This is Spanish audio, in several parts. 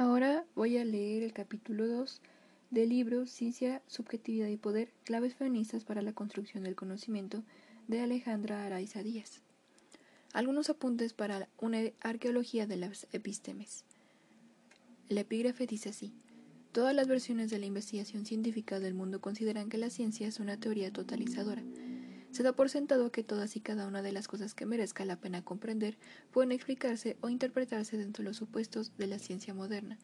Ahora voy a leer el capítulo 2 del libro Ciencia, Subjetividad y Poder, claves feministas para la construcción del conocimiento de Alejandra Araiza Díaz. Algunos apuntes para una arqueología de las epistemes. El epígrafe dice así. Todas las versiones de la investigación científica del mundo consideran que la ciencia es una teoría totalizadora. Se da por sentado que todas y cada una de las cosas que merezca la pena comprender pueden explicarse o interpretarse dentro de los supuestos de la ciencia moderna.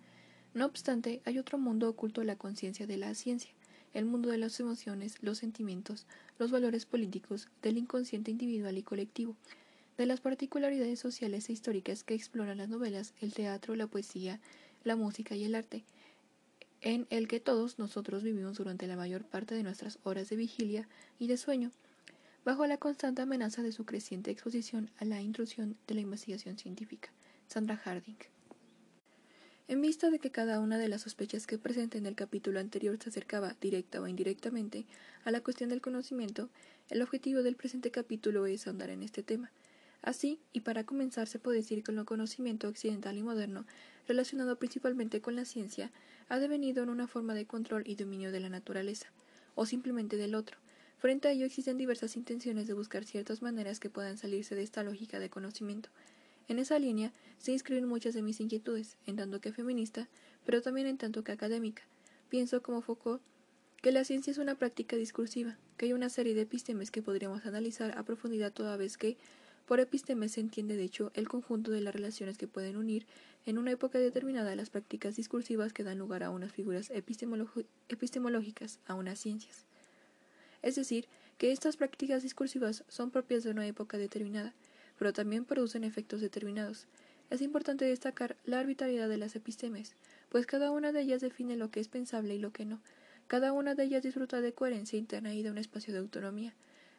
No obstante, hay otro mundo oculto a la conciencia de la ciencia, el mundo de las emociones, los sentimientos, los valores políticos, del inconsciente individual y colectivo, de las particularidades sociales e históricas que exploran las novelas, el teatro, la poesía, la música y el arte, en el que todos nosotros vivimos durante la mayor parte de nuestras horas de vigilia y de sueño, bajo la constante amenaza de su creciente exposición a la intrusión de la investigación científica. Sandra Harding. En vista de que cada una de las sospechas que presenta en el capítulo anterior se acercaba, directa o indirectamente, a la cuestión del conocimiento, el objetivo del presente capítulo es ahondar en este tema. Así, y para comenzar, se puede decir que el conocimiento occidental y moderno, relacionado principalmente con la ciencia, ha devenido en una forma de control y dominio de la naturaleza, o simplemente del otro, Frente a ello existen diversas intenciones de buscar ciertas maneras que puedan salirse de esta lógica de conocimiento. En esa línea se inscriben muchas de mis inquietudes, en tanto que feminista, pero también en tanto que académica. Pienso, como Foucault, que la ciencia es una práctica discursiva, que hay una serie de epistemes que podríamos analizar a profundidad toda vez que, por epistemes se entiende de hecho el conjunto de las relaciones que pueden unir en una época determinada las prácticas discursivas que dan lugar a unas figuras epistemológicas, a unas ciencias es decir, que estas prácticas discursivas son propias de una época determinada, pero también producen efectos determinados. Es importante destacar la arbitrariedad de las epistemes, pues cada una de ellas define lo que es pensable y lo que no. Cada una de ellas disfruta de coherencia interna y de un espacio de autonomía.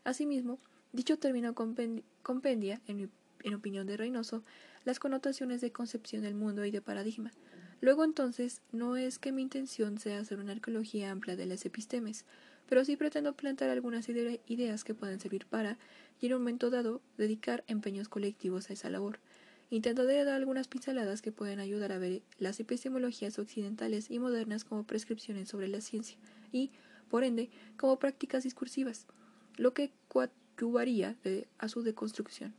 Asimismo, dicho término compendia, en, opinión de Reynoso, las connotaciones de concepción del mundo y de paradigma. Luego entonces, no es que mi intención sea hacer una arqueología amplia de las epistemes, pero sí pretendo plantar algunas ideas que pueden servir para, y en un momento dado, dedicar empeños colectivos a esa labor. Intentaré dar algunas pinceladas que pueden ayudar a ver las epistemologías occidentales y modernas como prescripciones sobre la ciencia y, por ende, como prácticas discursivas, lo que coadyuvaría a su deconstrucción.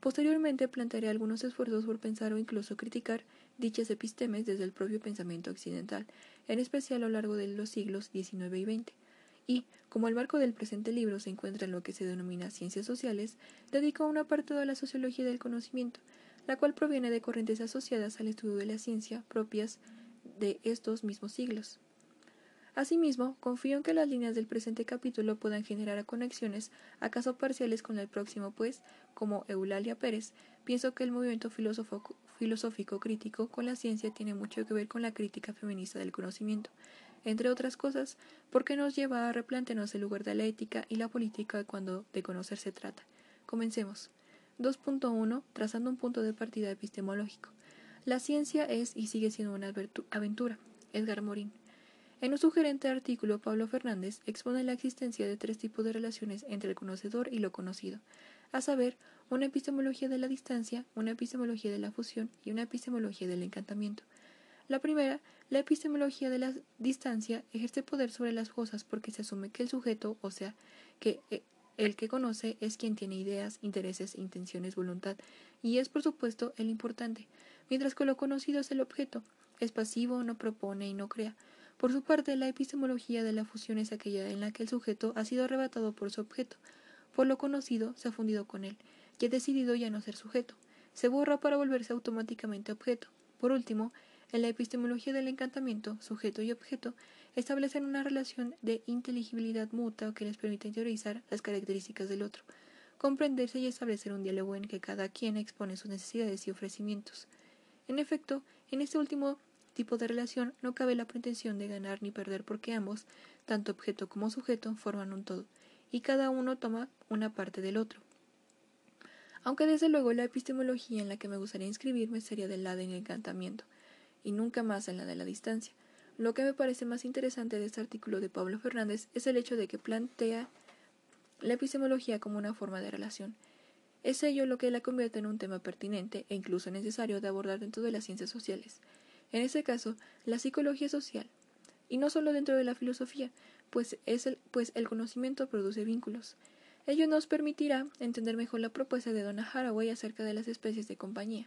Posteriormente plantearé algunos esfuerzos por pensar o incluso criticar dichas epistemes desde el propio pensamiento occidental, en especial a lo largo de los siglos XIX y XX y, como el marco del presente libro se encuentra en lo que se denomina ciencias sociales, dedicó una parte de la sociología del conocimiento, la cual proviene de corrientes asociadas al estudio de la ciencia propias de estos mismos siglos. Asimismo, confío en que las líneas del presente capítulo puedan generar conexiones, acaso parciales con el próximo, pues, como Eulalia Pérez, pienso que el movimiento filosófico crítico con la ciencia tiene mucho que ver con la crítica feminista del conocimiento, entre otras cosas, porque nos lleva a replantearnos el lugar de la ética y la política cuando de conocer se trata. Comencemos. 2.1. Trazando un punto de partida epistemológico. La ciencia es y sigue siendo una aventura. Edgar Morin. En un sugerente artículo, Pablo Fernández expone la existencia de tres tipos de relaciones entre el conocedor y lo conocido, a saber, una epistemología de la distancia, una epistemología de la fusión y una epistemología del encantamiento. La primera, la epistemología de la distancia, ejerce poder sobre las cosas porque se asume que el sujeto, o sea, que eh, el que conoce es quien tiene ideas, intereses, intenciones, voluntad, y es por supuesto el importante, mientras que lo conocido es el objeto, es pasivo, no propone y no crea. Por su parte, la epistemología de la fusión es aquella en la que el sujeto ha sido arrebatado por su objeto, por lo conocido se ha fundido con él, y ha decidido ya no ser sujeto, se borra para volverse automáticamente objeto. Por último, en la epistemología del encantamiento, sujeto y objeto establecen una relación de inteligibilidad mutua que les permite teorizar las características del otro, comprenderse y establecer un diálogo en que cada quien expone sus necesidades y ofrecimientos. En efecto, en este último tipo de relación no cabe la pretensión de ganar ni perder porque ambos, tanto objeto como sujeto, forman un todo, y cada uno toma una parte del otro. Aunque desde luego la epistemología en la que me gustaría inscribirme sería del lado del encantamiento, y nunca más en la de la distancia. Lo que me parece más interesante de este artículo de Pablo Fernández es el hecho de que plantea la epistemología como una forma de relación. Es ello lo que la convierte en un tema pertinente e incluso necesario de abordar dentro de las ciencias sociales. en ese caso, la psicología social, y no solo dentro de la filosofía, pues, es el, pues el conocimiento produce vínculos. Ello nos permitirá entender mejor la propuesta de Donna Haraway acerca de las especies de compañía,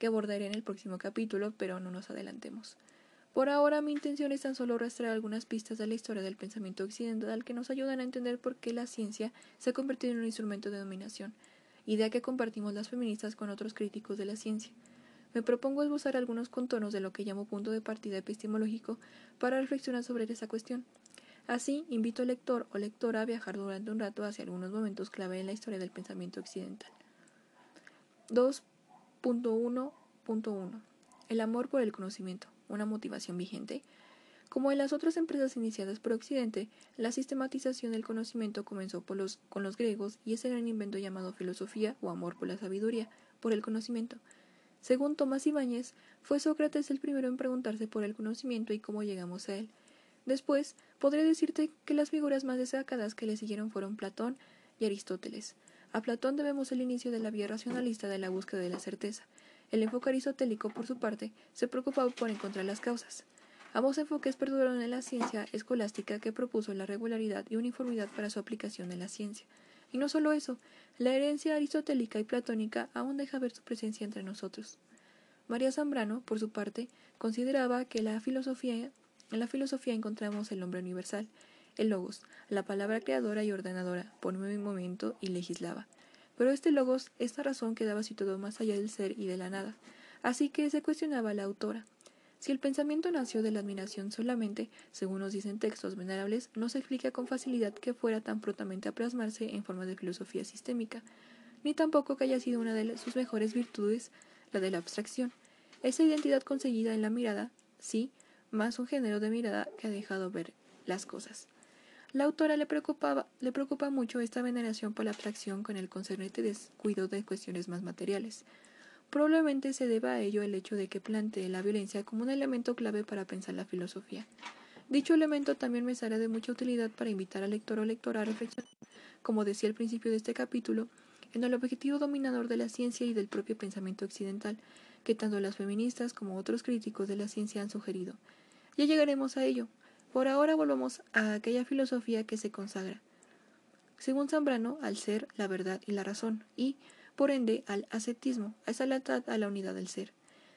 que abordaré en el próximo capítulo, pero no nos adelantemos. Por ahora mi intención es tan solo rastrear algunas pistas de la historia del pensamiento occidental que nos ayudan a entender por qué la ciencia se ha convertido en un instrumento de dominación, idea que compartimos las feministas con otros críticos de la ciencia. Me propongo esbozar algunos contornos de lo que llamo punto de partida epistemológico para reflexionar sobre esa cuestión. Así, invito al lector o lectora a viajar durante un rato hacia algunos momentos clave en la historia del pensamiento occidental. 2.1.1 El amor por el conocimiento una motivación vigente. Como en las otras empresas iniciadas por Occidente, la sistematización del conocimiento comenzó con los griegos y ese gran invento llamado filosofía o amor por la sabiduría, por el conocimiento. Según Tomás Ibáñez, fue Sócrates el primero en preguntarse por el conocimiento y cómo llegamos a él. Después, podré decirte que las figuras más destacadas que le siguieron fueron Platón y Aristóteles. A Platón debemos el inicio de la vía racionalista de la búsqueda de la certeza. El enfoque aristotélico, por su parte, se preocupaba por encontrar las causas. Ambos enfoques perduraron en la ciencia escolástica que propuso la regularidad y uniformidad para su aplicación en la ciencia. Y no solo eso, la herencia aristotélica y platónica aún deja ver su presencia entre nosotros. María Zambrano, por su parte, consideraba que en la filosofía encontramos el hombre universal, el logos, la palabra creadora y ordenadora, por un momento y legislaba. Pero este logos, esta razón quedaba situado más allá del ser y de la nada, así que se cuestionaba la autora. Si el pensamiento nació de la admiración solamente, según nos dicen textos venerables, no se explica con facilidad que fuera tan prontamente a plasmarse en forma de filosofía sistémica, ni tampoco que haya sido una de sus mejores virtudes, la de la abstracción. Esa identidad conseguida en la mirada, sí, más un género de mirada que ha dejado ver las cosas. La autora le, preocupaba, le preocupa mucho esta veneración por la abstracción con el concernente descuido de cuestiones más materiales. Probablemente se deba a ello el hecho de que plantee la violencia como un elemento clave para pensar la filosofía. Dicho elemento también me será de mucha utilidad para invitar al lector o lectora a reflexionar, como decía al principio de este capítulo, en el objetivo dominador de la ciencia y del propio pensamiento occidental, que tanto las feministas como otros críticos de la ciencia han sugerido. Ya llegaremos a ello, por ahora volvamos a aquella filosofía que se consagra, según Zambrano, al ser, la verdad y la razón, y, por ende, al ascetismo, a esa lealtad a la unidad del ser.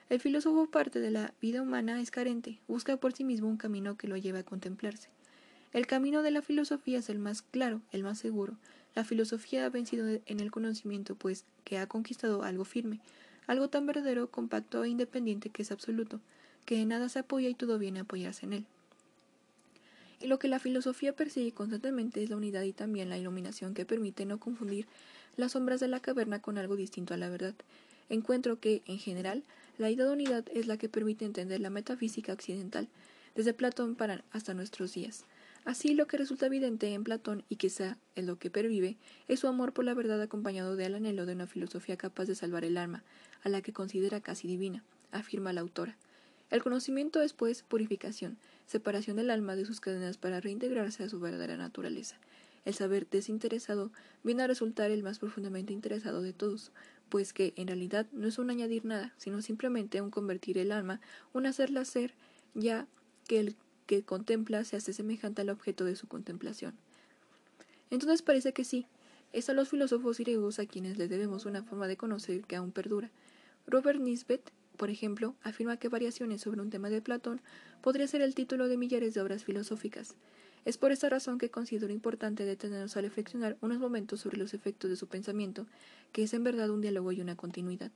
El filósofo parte de la vida humana es carente, busca por sí mismo un camino que lo lleve a contemplarse. El camino de la filosofía es el más claro, el más seguro. La filosofía ha vencido en el conocimiento, pues que ha conquistado algo firme, algo tan verdadero, compacto e independiente que es absoluto, que en nada se apoya y todo viene a apoyarse en él. Lo que la filosofía persigue constantemente es la unidad y también la iluminación que permite no confundir las sombras de la caverna con algo distinto a la verdad. Encuentro que, en general, la idea de unidad es la que permite entender la metafísica occidental, desde Platón para hasta nuestros días. Así, lo que resulta evidente en Platón y quizá es lo que pervive es su amor por la verdad acompañado del anhelo de una filosofía capaz de salvar el alma, a la que considera casi divina, afirma la autora. El conocimiento es, pues, purificación, separación del alma de sus cadenas para reintegrarse a su verdadera naturaleza. El saber desinteresado viene a resultar el más profundamente interesado de todos, pues que en realidad no es un añadir nada, sino simplemente un convertir el alma, un hacerla ser, ya que el que contempla se hace semejante al objeto de su contemplación. Entonces parece que sí, es a los filósofos griegos a quienes les debemos una forma de conocer que aún perdura. Robert Nisbet por ejemplo, afirma que Variaciones sobre un tema de Platón podría ser el título de millares de obras filosóficas. Es por esta razón que considero importante detenernos a reflexionar unos momentos sobre los efectos de su pensamiento, que es en verdad un diálogo y una continuidad.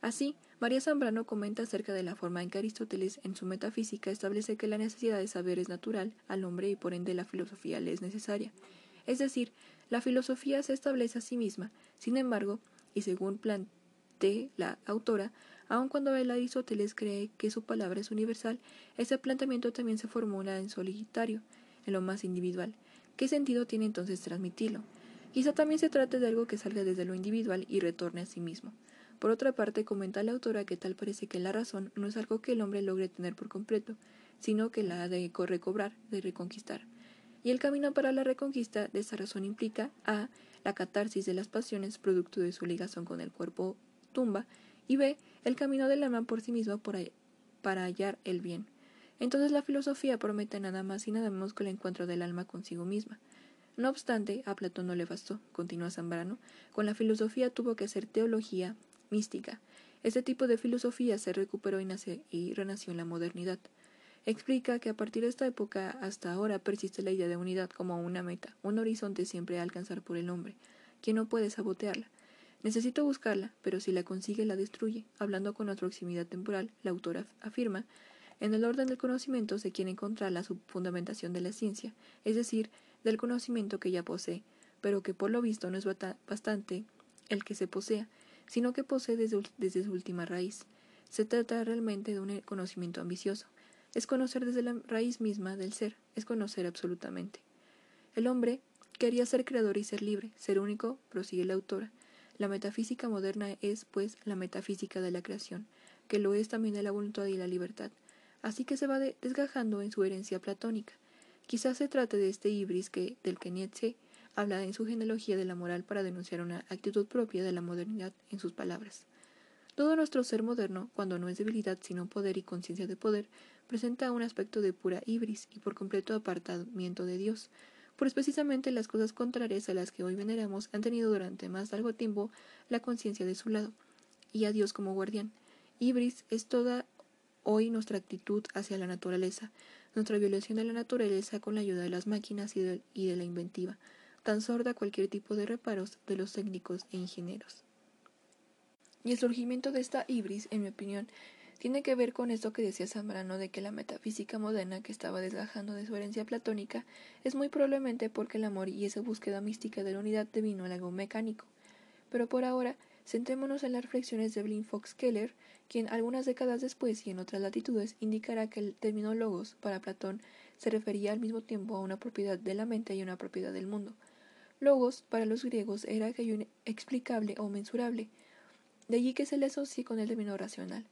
Así, María Zambrano comenta acerca de la forma en que Aristóteles en su metafísica establece que la necesidad de saber es natural al hombre y por ende la filosofía le es necesaria. Es decir, la filosofía se establece a sí misma, sin embargo, y según plantea la autora, Aun cuando el Aristóteles cree que su palabra es universal, ese planteamiento también se formula en solitario, en lo más individual. ¿Qué sentido tiene entonces transmitirlo? Quizá también se trate de algo que salga desde lo individual y retorne a sí mismo. Por otra parte, comenta la autora que tal parece que la razón no es algo que el hombre logre tener por completo, sino que la ha de recobrar, de reconquistar. Y el camino para la reconquista de esa razón implica a. la catarsis de las pasiones producto de su ligación con el cuerpo tumba, y b. el camino del alma por sí mismo para hallar el bien. Entonces la filosofía promete nada más y nada menos que el encuentro del alma consigo misma. No obstante, a Platón no le bastó, continúa Zambrano, con la filosofía tuvo que ser teología mística. Este tipo de filosofía se recuperó y, y renació en la modernidad. Explica que a partir de esta época hasta ahora persiste la idea de unidad como una meta, un horizonte siempre a alcanzar por el hombre, quien no puede sabotearla. Necesito buscarla, pero si la consigue la destruye. Hablando con la proximidad temporal, la autora afirma, en el orden del conocimiento se quiere encontrar la fundamentación de la ciencia, es decir, del conocimiento que ya posee, pero que por lo visto no es bastante el que se posea, sino que posee desde, desde su última raíz. Se trata realmente de un conocimiento ambicioso, es conocer desde la raíz misma del ser, es conocer absolutamente. El hombre quería ser creador y ser libre, ser único, prosigue la autora. La metafísica moderna es, pues, la metafísica de la creación, que lo es también de la voluntad y la libertad, así que se va desgajando en su herencia platónica. Quizás se trate de este ibris que, del que Nietzsche habla en su genealogía de la moral para denunciar una actitud propia de la modernidad en sus palabras. Todo nuestro ser moderno, cuando no es debilidad sino poder y conciencia de poder, presenta un aspecto de pura ibris y por completo apartamiento de Dios, pues precisamente las cosas contrarias a las que hoy veneramos han tenido durante más largo tiempo la conciencia de su lado, y a Dios como guardián. Ibris es toda hoy nuestra actitud hacia la naturaleza, nuestra violación de la naturaleza con la ayuda de las máquinas y de, y de la inventiva, tan sorda cualquier tipo de reparos de los técnicos e ingenieros. Y el surgimiento de esta ibris, en mi opinión, tiene que ver con esto que decía Zambrano de que la metafísica moderna que estaba desgajando de su herencia platónica es muy probablemente porque el amor y esa búsqueda mística de la unidad devino algo mecánico. Pero por ahora, centrémonos en las reflexiones de Blin Fox Keller, quien algunas décadas después y en otras latitudes indicará que el término logos para Platón se refería al mismo tiempo a una propiedad de la mente y una propiedad del mundo. Logos para los griegos era aquello inexplicable o mensurable, de allí que se le asocie con el término racional.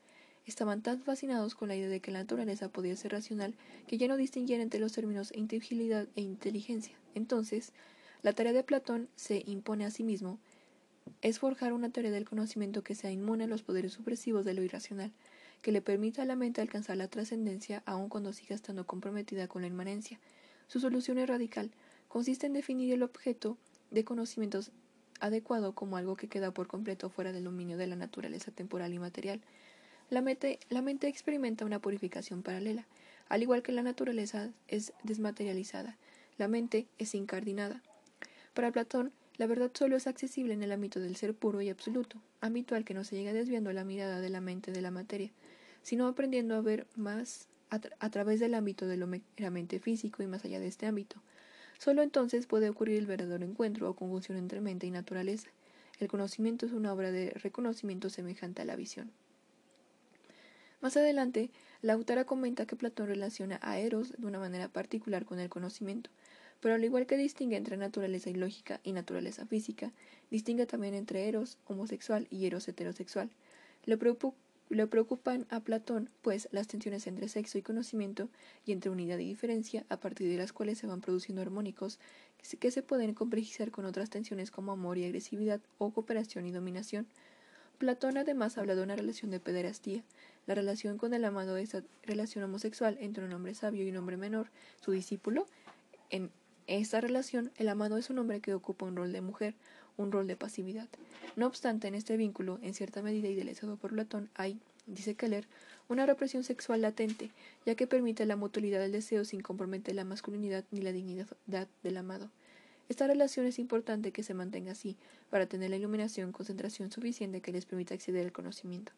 Estaban tan fascinados con la idea de que la naturaleza podía ser racional que ya no distinguían entre los términos inteligibilidad e inteligencia. Entonces, la tarea de Platón se impone a sí mismo es forjar una teoría del conocimiento que sea inmune a los poderes supresivos de lo irracional, que le permita a la mente alcanzar la trascendencia aun cuando siga estando comprometida con la inmanencia. Su solución es radical, consiste en definir el objeto de conocimientos adecuado como algo que queda por completo fuera del dominio de la naturaleza temporal y material, la mente, experimenta una purificación paralela. Al igual que la naturaleza es desmaterializada, la mente es incardinada. Para Platón, la verdad solo es accesible en el ámbito del ser puro y absoluto, ámbito al que no se llega desviando la mirada de la mente de la materia, sino aprendiendo a ver más a, a través del ámbito de lo meramente físico y más allá de este ámbito. Solo entonces puede ocurrir el verdadero encuentro o conjunción entre mente y naturaleza. El conocimiento es una obra de reconocimiento semejante a la visión. Más adelante, la autora comenta que Platón relaciona a Eros de una manera particular con el conocimiento, pero al igual que distingue entre naturaleza ilógica y naturaleza física, distingue también entre Eros homosexual y Eros heterosexual. Le, preocupan a Platón, pues, las tensiones entre sexo y conocimiento y entre unidad y diferencia, a partir de las cuales se van produciendo armónicos que se pueden complejizar con otras tensiones como amor y agresividad o cooperación y dominación. Platón además habla de una relación de pederastía, la relación con el amado es la relación homosexual entre un hombre sabio y un hombre menor, su discípulo. En esta relación, el amado es un hombre que ocupa un rol de mujer, un rol de pasividad. No obstante, en este vínculo, en cierta medida idealizado por Platón, hay, dice Keller, una represión sexual latente, ya que permite la mutualidad del deseo sin comprometer la masculinidad ni la dignidad del amado. Esta relación es importante que se mantenga así, para tener la iluminación concentración suficiente que les permita acceder al conocimiento.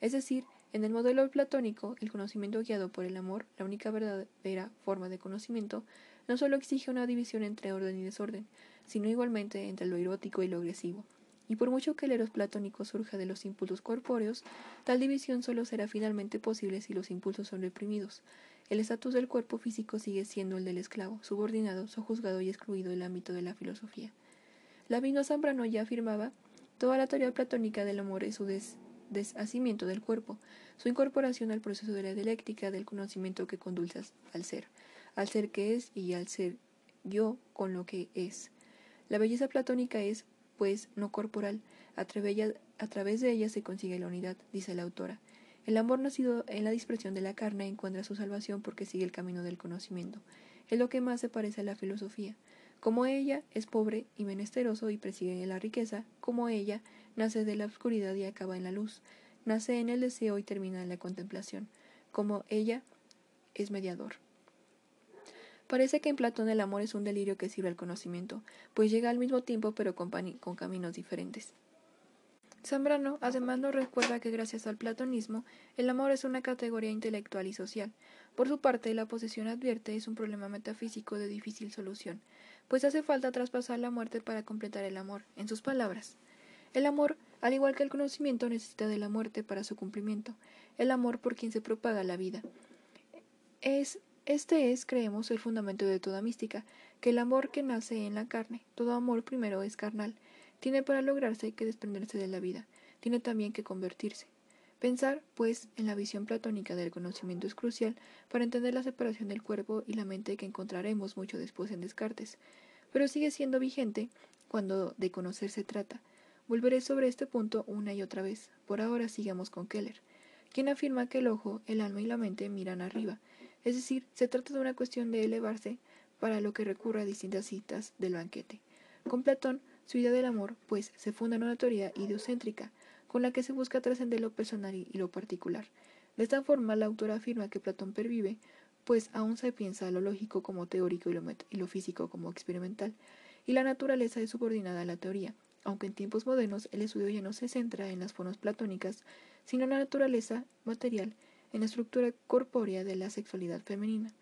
Es decir, en el modelo platónico, el conocimiento guiado por el amor, la única verdadera forma de conocimiento, no solo exige una división entre orden y desorden, sino igualmente entre lo erótico y lo agresivo. Y por mucho que el eros platónico surja de los impulsos corpóreos, tal división solo será finalmente posible si los impulsos son reprimidos. El estatus del cuerpo físico sigue siendo el del esclavo, subordinado, sojuzgado y excluido del ámbito de la filosofía. Lavino Zambrano ya afirmaba, toda la teoría platónica del amor es su deshacimiento del cuerpo, su incorporación al proceso de la dialéctica del conocimiento que conduce al ser, al ser que es y al ser yo con lo que es. La belleza platónica es, pues, no corporal, a través, de ella se consigue la unidad, dice la autora. El amor nacido en la dispersión de la carne encuentra su salvación porque sigue el camino del conocimiento. Es lo que más se parece a la filosofía. Como ella es pobre y menesteroso y persigue la riqueza, como ella nace de la oscuridad y acaba en la luz, nace en el deseo y termina en la contemplación, como ella es mediador. Parece que en Platón el amor es un delirio que sirve al conocimiento, pues llega al mismo tiempo pero con, con caminos diferentes. Zambrano además nos recuerda que gracias al platonismo el amor es una categoría intelectual y social. Por su parte, la posesión advierte es un problema metafísico de difícil solución, pues hace falta traspasar la muerte para completar el amor. En sus palabras, el amor, al igual que el conocimiento, necesita de la muerte para su cumplimiento. El amor por quien se propaga la vida. Es, este es, creemos, el fundamento de toda mística, que el amor que nace en la carne, todo amor primero es carnal, tiene para lograrse que desprenderse de la vida, tiene también que convertirse. Pensar, pues, en la visión platónica del conocimiento es crucial para entender la separación del cuerpo y la mente que encontraremos mucho después en Descartes, pero sigue siendo vigente cuando de conocer se trata. Volveré sobre este punto una y otra vez. Por ahora sigamos con Keller, quien afirma que el ojo, el alma y la mente miran arriba, es decir, se trata de una cuestión de elevarse para lo que recurre a distintas citas del banquete. Con Platón su idea del amor, pues, se funda en una teoría ideocéntrica, con la que se busca trascender lo personal y lo particular. De esta forma, la autora afirma que Platón pervive, pues aún se piensa lo lógico como teórico y y lo físico como experimental, y la naturaleza es subordinada a la teoría, aunque en tiempos modernos el estudio ya no se centra en las formas platónicas, sino en la naturaleza material, en la estructura corpórea de la sexualidad femenina.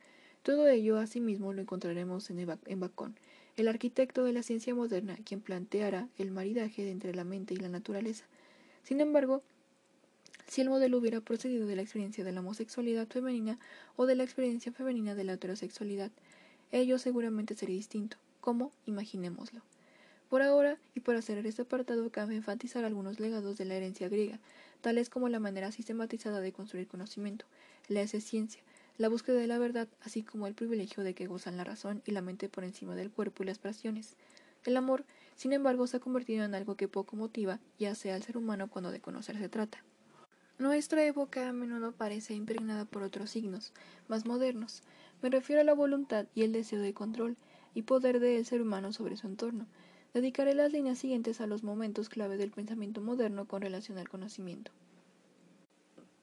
Todo ello, asimismo, lo encontraremos en Bacón, el arquitecto de la ciencia moderna, quien planteara el maridaje entre la mente y la naturaleza. Sin embargo, si el modelo hubiera procedido de la experiencia de la homosexualidad femenina o de la experiencia femenina de la heterosexualidad, ello seguramente sería distinto. ¿Cómo? Imaginémoslo. Por ahora, y para cerrar este apartado, cabe enfatizar algunos legados de la herencia griega, tales como la manera sistematizada de construir conocimiento, la ciencia, la búsqueda de la verdad, así como el privilegio de que gozan la razón y la mente por encima del cuerpo y las pasiones. El amor, sin embargo, se ha convertido en algo que poco motiva, ya sea al ser humano cuando de conocer se trata. Nuestra época a menudo parece impregnada por otros signos, más modernos. Me refiero a la voluntad y el deseo de control y poder del ser humano sobre su entorno. Dedicaré las líneas siguientes a los momentos clave del pensamiento moderno con relación al conocimiento.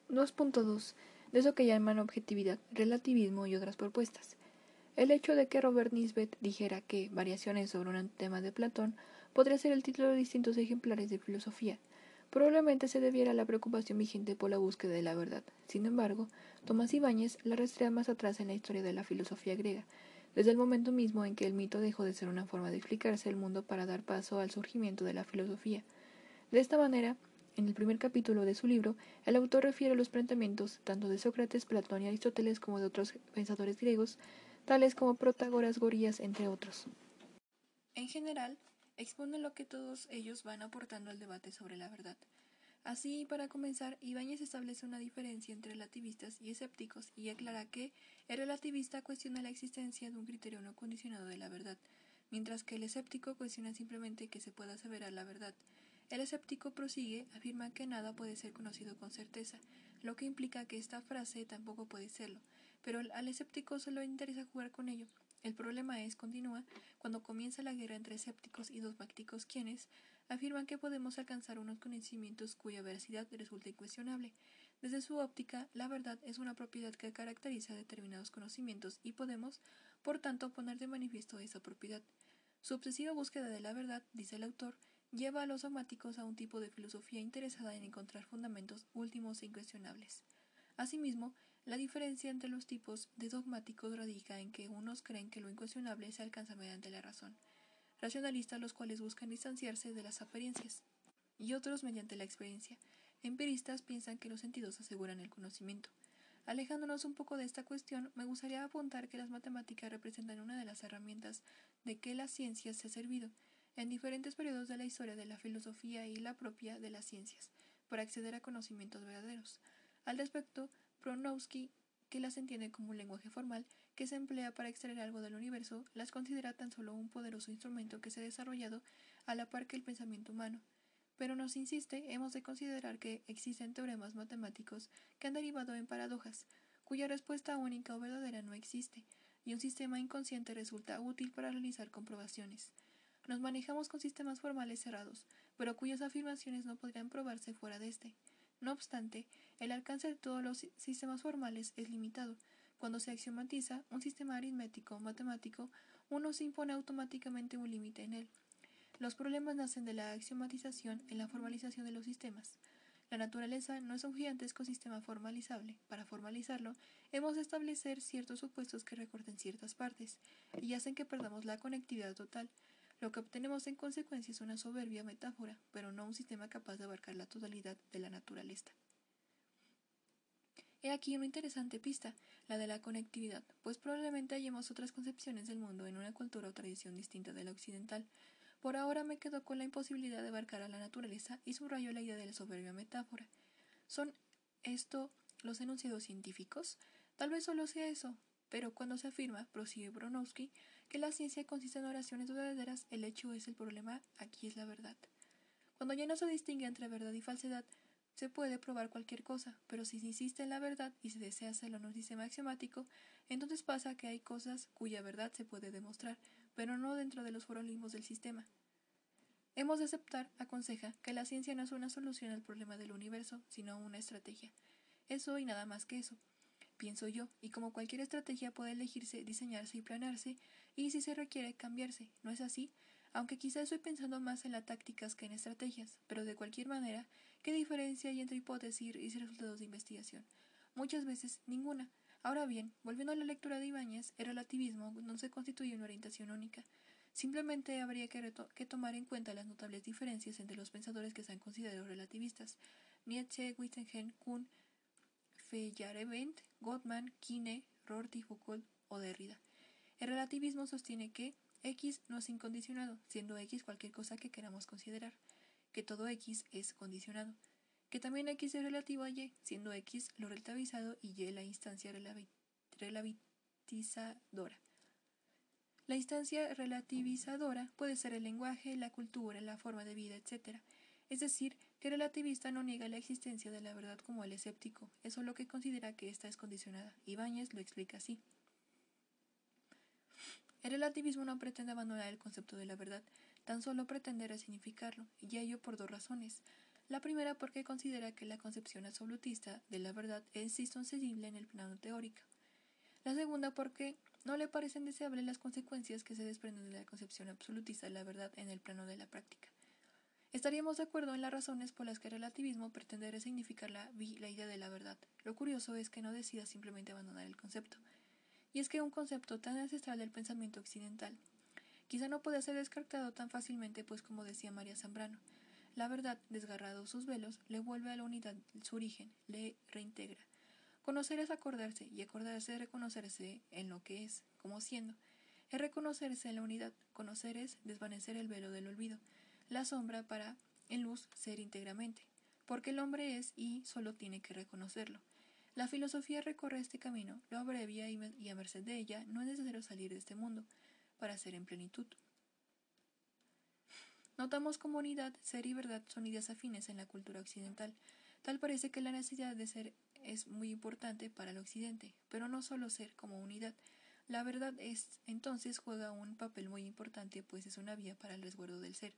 2.2 de eso que llaman objetividad, relativismo y otras propuestas. El hecho de que Robert Nisbet dijera que Variaciones sobre un tema de Platón podría ser el título de distintos ejemplares de filosofía. Probablemente se debiera a la preocupación vigente por la búsqueda de la verdad. Sin embargo, Tomás Ibáñez la rastrea más atrás en la historia de la filosofía griega, desde el momento mismo en que el mito dejó de ser una forma de explicarse el mundo para dar paso al surgimiento de la filosofía. De esta manera, en el primer capítulo de su libro, el autor refiere los planteamientos tanto de Sócrates, Platón y Aristóteles como de otros pensadores griegos, tales como Protágoras, Gorías, entre otros. En general, expone lo que todos ellos van aportando al debate sobre la verdad. Así, para comenzar, Ibáñez establece una diferencia entre relativistas y escépticos y aclara que el relativista cuestiona la existencia de un criterio no condicionado de la verdad, mientras que el escéptico cuestiona simplemente que se pueda aseverar la verdad, el escéptico prosigue, afirma que nada puede ser conocido con certeza, lo que implica que esta frase tampoco puede serlo, pero al escéptico solo le interesa jugar con ello. El problema es, continúa, cuando comienza la guerra entre escépticos y dogmáticos quienes afirman que podemos alcanzar unos conocimientos cuya veracidad resulta incuestionable. Desde su óptica, la verdad es una propiedad que caracteriza determinados conocimientos y podemos, por tanto, poner de manifiesto esa propiedad. Su obsesiva búsqueda de la verdad, dice el autor, lleva a los dogmáticos a un tipo de filosofía interesada en encontrar fundamentos últimos e incuestionables. Asimismo, la diferencia entre los tipos de dogmáticos radica en que unos creen que lo incuestionable se alcanza mediante la razón, racionalistas los cuales buscan distanciarse de las apariencias, y otros mediante la experiencia. Empiristas piensan que los sentidos aseguran el conocimiento. Alejándonos un poco de esta cuestión, me gustaría apuntar que las matemáticas representan una de las herramientas de que la ciencia se ha servido, en diferentes periodos de la historia de la filosofía y la propia de las ciencias, para acceder a conocimientos verdaderos. Al respecto, Pronowski, que las entiende como un lenguaje formal que se emplea para extraer algo del universo, las considera tan solo un poderoso instrumento que se ha desarrollado a la par que el pensamiento humano. pero nos insiste, hemos de considerar que existen teoremas matemáticos que han derivado en paradojas, cuya respuesta única o verdadera no existe, y un sistema inconsciente resulta útil para realizar comprobaciones. Nos manejamos con sistemas formales cerrados, pero cuyas afirmaciones no podrían probarse fuera de este. No obstante, el alcance de todos los sistemas formales es limitado. Cuando se axiomatiza un sistema aritmético matemático, uno se impone automáticamente un límite en él. Los problemas nacen de la axiomatización en la formalización de los sistemas. La naturaleza no es un gigantesco sistema formalizable. Para formalizarlo, hemos de establecer ciertos supuestos que recorten ciertas partes y hacen que perdamos la conectividad total. Lo que obtenemos en consecuencia es una soberbia metáfora, pero no un sistema capaz de abarcar la totalidad de la naturaleza. He aquí una interesante pista, la de la conectividad, pues probablemente hallemos otras concepciones del mundo en una cultura o tradición distinta de la occidental. Por ahora me quedo con la imposibilidad de abarcar a la naturaleza y subrayo la idea de la soberbia metáfora. ¿Son esto los enunciados científicos? Tal vez solo sea eso, pero cuando se afirma, prosigue Bronowski, que la ciencia consiste en oraciones verdaderas, el hecho es el problema, aquí es la verdad. Cuando ya no se distingue entre verdad y falsedad, se puede probar cualquier cosa, pero si se insiste en la verdad y se desea hacerlo en un sistema axiomático, entonces pasa que hay cosas cuya verdad se puede demostrar, pero no dentro de los formalismos del sistema. Hemos de aceptar, aconseja, que la ciencia no es una solución al problema del universo, sino una estrategia. Eso y nada más que eso pienso yo, y como cualquier estrategia puede elegirse, diseñarse y planearse, y si se requiere, cambiarse. ¿No es así? Aunque quizás estoy pensando más en las tácticas que en estrategias, pero de cualquier manera, ¿qué diferencia hay entre hipótesis y resultados de investigación? Muchas veces ninguna. Ahora bien, volviendo a la lectura de Ibáñez, el relativismo no se constituye una orientación única. Simplemente habría que, que, tomar en cuenta las notables diferencias entre los pensadores que se han considerado relativistas. Nietzsche, Wittgenstein, Kuhn, Feyerabend, Gottman, Kine, Rorty, Foucault o Derrida. El relativismo sostiene que X no es incondicionado, siendo X cualquier cosa que queramos considerar, que todo X es condicionado, que también X es relativo a Y, siendo X lo relativizado y Y la instancia relativizadora. La instancia relativizadora puede ser el lenguaje, la cultura, la forma de vida, etc., es decir, que el relativista no niega la existencia de la verdad como el escéptico, es solo que considera que ésta es condicionada. Ibáñez lo explica así. El relativismo no pretende abandonar el concepto de la verdad, tan solo pretende resignificarlo, y ello por dos razones. La primera porque considera que la concepción absolutista de la verdad es insensible en el plano teórico. La segunda porque no le parecen deseables las consecuencias que se desprenden de la concepción absolutista de la verdad en el plano de la práctica. Estaríamos de acuerdo en las razones por las que el relativismo pretende resignificar la, la idea de la verdad. Lo curioso es que no decida simplemente abandonar el concepto. Y es que un concepto tan ancestral del pensamiento occidental quizá no pueda ser descartado tan fácilmente, pues como decía María Zambrano, la verdad, desgarrado sus velos, le vuelve a la unidad su origen, le reintegra. Conocer es acordarse, y acordarse es reconocerse en lo que es, como siendo. Es reconocerse en la unidad, conocer es desvanecer el velo del olvido, la sombra para, en luz, ser íntegramente, porque el hombre es y solo tiene que reconocerlo. La filosofía recorre este camino, lo abrevia y, a merced de ella no es necesario salir de este mundo para ser en plenitud. Notamos como unidad, ser y verdad son ideas afines en la cultura occidental. Tal parece que la necesidad de ser es muy importante para el occidente, pero no solo ser como unidad. La verdad es entonces juega un papel muy importante, pues es una vía para el resguardo del ser.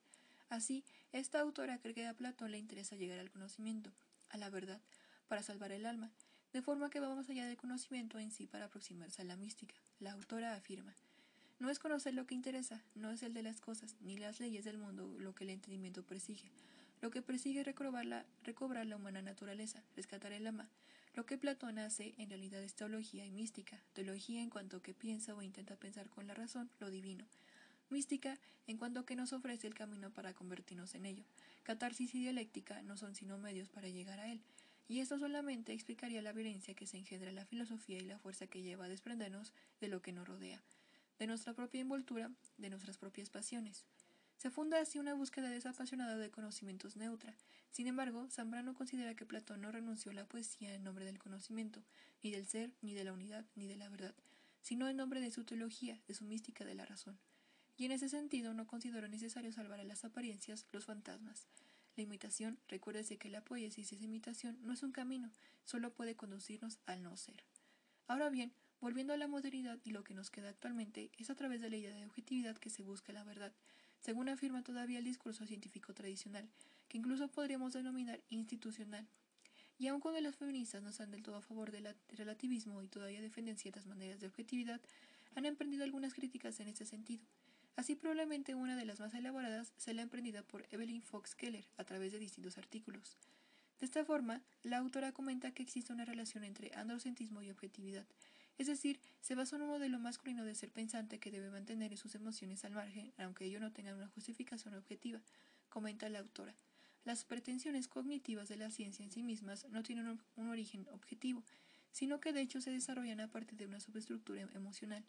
Así, esta autora cree que a Platón le interesa llegar al conocimiento, a la verdad, para salvar el alma, de forma que va más allá del conocimiento en sí para aproximarse a la mística. La autora afirma, no es conocer lo que interesa, no es el de las cosas, ni las leyes del mundo lo que el entendimiento persigue. Lo que persigue es recobrar la, recobrar la humana naturaleza, rescatar el alma. Lo que Platón hace en realidad es teología y mística, teología en cuanto que piensa o intenta pensar con la razón lo divino, mística en cuanto que nos ofrece el camino para convertirnos en ello. Catarsis y dialéctica no son sino medios para llegar a él, y esto solamente explicaría la violencia que se engendra en la filosofía y la fuerza que lleva a desprendernos de lo que nos rodea, de nuestra propia envoltura, de nuestras propias pasiones. Se funda así una búsqueda desapasionada de conocimientos neutra. Sin embargo, Zambrano considera que Platón no renunció a la poesía en nombre del conocimiento, ni del ser, ni de la unidad, ni de la verdad, sino en nombre de su teología, de su mística de la razón y en ese sentido no considero necesario salvar a las apariencias, los fantasmas. La imitación, recuérdese que la poiesis es imitación, no es un camino, solo puede conducirnos al no ser. Ahora bien, volviendo a la modernidad y lo que nos queda actualmente, es a través de la idea de objetividad que se busca la verdad, según afirma todavía el discurso científico tradicional, que incluso podríamos denominar institucional. Y aun cuando las feministas no están del todo a favor del relativismo y todavía defienden ciertas maneras de objetividad, han emprendido algunas críticas en este sentido. Así probablemente una de las más elaboradas sea la emprendida por Evelyn Fox Keller a través de distintos artículos. De esta forma, la autora comenta que existe una relación entre androcentrismo y objetividad, es decir, se basa en un modelo masculino de ser pensante que debe mantener sus emociones al margen, aunque ello no tenga una justificación objetiva, comenta la autora. Las pretensiones cognitivas de la ciencia en sí mismas no tienen un origen objetivo, sino que de hecho se desarrollan a partir de una subestructura emocional,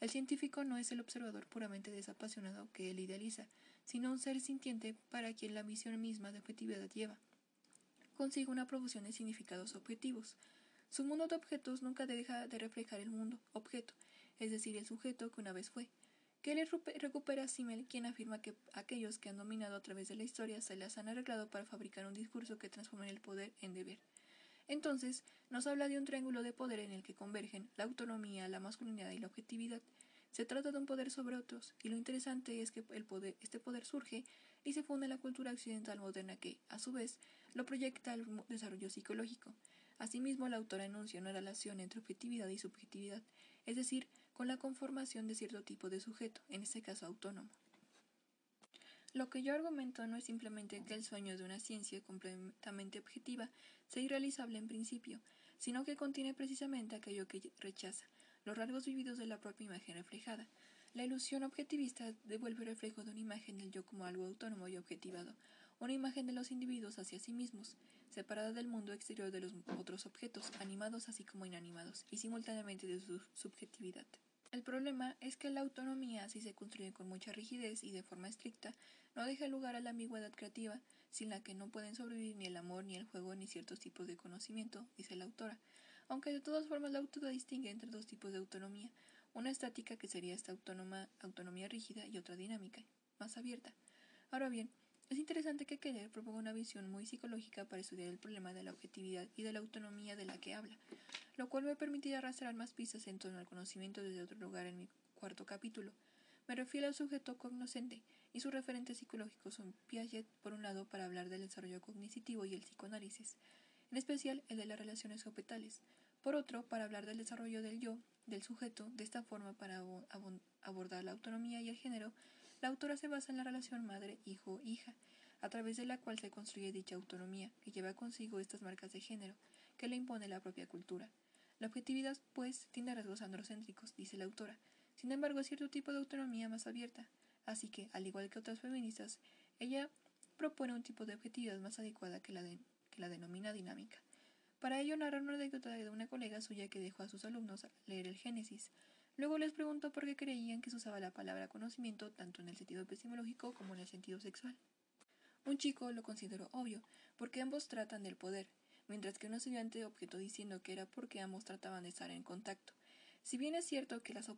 el científico no es el observador puramente desapasionado que él idealiza, sino un ser sintiente para quien la misión misma de objetividad lleva consigue una profusión de significados objetivos. Su mundo de objetos nunca deja de reflejar el mundo objeto, es decir, el sujeto que una vez fue. Que le recupera a Simmel, quien afirma que aquellos que han dominado a través de la historia se las han arreglado para fabricar un discurso que transforme el poder en deber. Entonces, nos habla de un triángulo de poder en el que convergen la autonomía, la masculinidad y la objetividad. Se trata de un poder sobre otros, y lo interesante es que este poder surge y se funda en la cultura occidental moderna que, a su vez, lo proyecta al desarrollo psicológico. Asimismo, la autora enuncia una relación entre objetividad y subjetividad, es decir, con la conformación de cierto tipo de sujeto, en este caso autónomo. Lo que yo argumento no es simplemente que el sueño de una ciencia completamente objetiva sea irrealizable en principio, sino que contiene precisamente aquello que rechaza, los rasgos vividos de la propia imagen reflejada. La ilusión objetivista devuelve el reflejo de una imagen del yo como algo autónomo y objetivado, una imagen de los individuos hacia sí mismos, separada del mundo exterior de los otros objetos, animados así como inanimados, y simultáneamente de su subjetividad. El problema es que la autonomía, si se construye con mucha rigidez y de forma estricta, no deja lugar a la ambigüedad creativa, sin la que no pueden sobrevivir ni el amor, ni el juego, ni ciertos tipos de conocimiento, dice la autora. Aunque de todas formas la autora distingue entre dos tipos de autonomía, una estática que sería esta autónoma, autonomía rígida y otra dinámica, más abierta. Ahora bien, es interesante que Keller proponga una visión muy psicológica para estudiar el problema de la objetividad y de la autonomía de la que habla, lo cual me permitirá arrastrar más pistas en torno al conocimiento desde otro lugar en mi cuarto capítulo. Me refiero al sujeto cognoscente, y sus referentes psicológicos son Piaget, por un lado, para hablar del desarrollo cognitivo y el psicoanálisis, en especial el de las relaciones objetales, por otro, para hablar del desarrollo del yo, del sujeto, de esta forma, para abordar la autonomía y el género, la autora se basa en la relación madre-hijo-hija, a través de la cual se construye dicha autonomía, que lleva consigo estas marcas de género, que le impone la propia cultura. La objetividad, pues, tiene rasgos androcéntricos, dice la autora. Sin embargo, es cierto tipo de autonomía más abierta. Así que, al igual que otras feministas, ella propone un tipo de objetividad más adecuada que la, que la denomina dinámica. Para ello narra una anécdota de una colega suya que dejó a sus alumnos leer el Génesis. Luego les preguntó por qué creían que se usaba la palabra conocimiento tanto en el sentido epistemológico como en el sentido sexual. Un chico lo consideró obvio, porque ambos tratan del poder, mientras que un estudiante objetó diciendo que era porque ambos trataban de estar en contacto. Si bien es cierto que las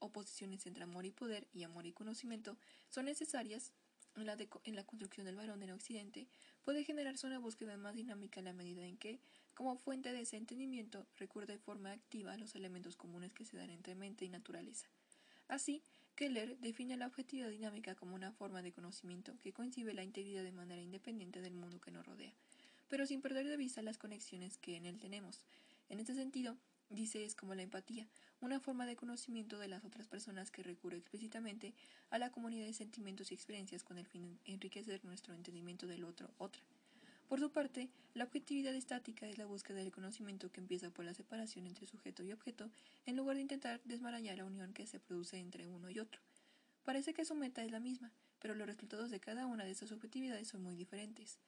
oposiciones entre amor y poder y amor y conocimiento son necesarias en la, en la construcción del varón en Occidente, puede generarse una búsqueda más dinámica en la medida en que, como fuente de ese entendimiento, recuerda de forma activa los elementos comunes que se dan entre mente y naturaleza. Así, Keller define la objetividad dinámica como una forma de conocimiento que concibe la integridad de manera independiente del mundo que nos rodea, pero sin perder de vista las conexiones que en él tenemos. En este sentido, dice es como la empatía, una forma de conocimiento de las otras personas que recurre explícitamente a la comunidad de sentimientos y experiencias con el fin de enriquecer nuestro entendimiento del otro, otra. Por su parte, la objetividad estática es la búsqueda del conocimiento que empieza por la separación entre sujeto y objeto, en lugar de intentar desmarañar la unión que se produce entre uno y otro. Parece que su meta es la misma, pero los resultados de cada una de estas objetividades son muy diferentes.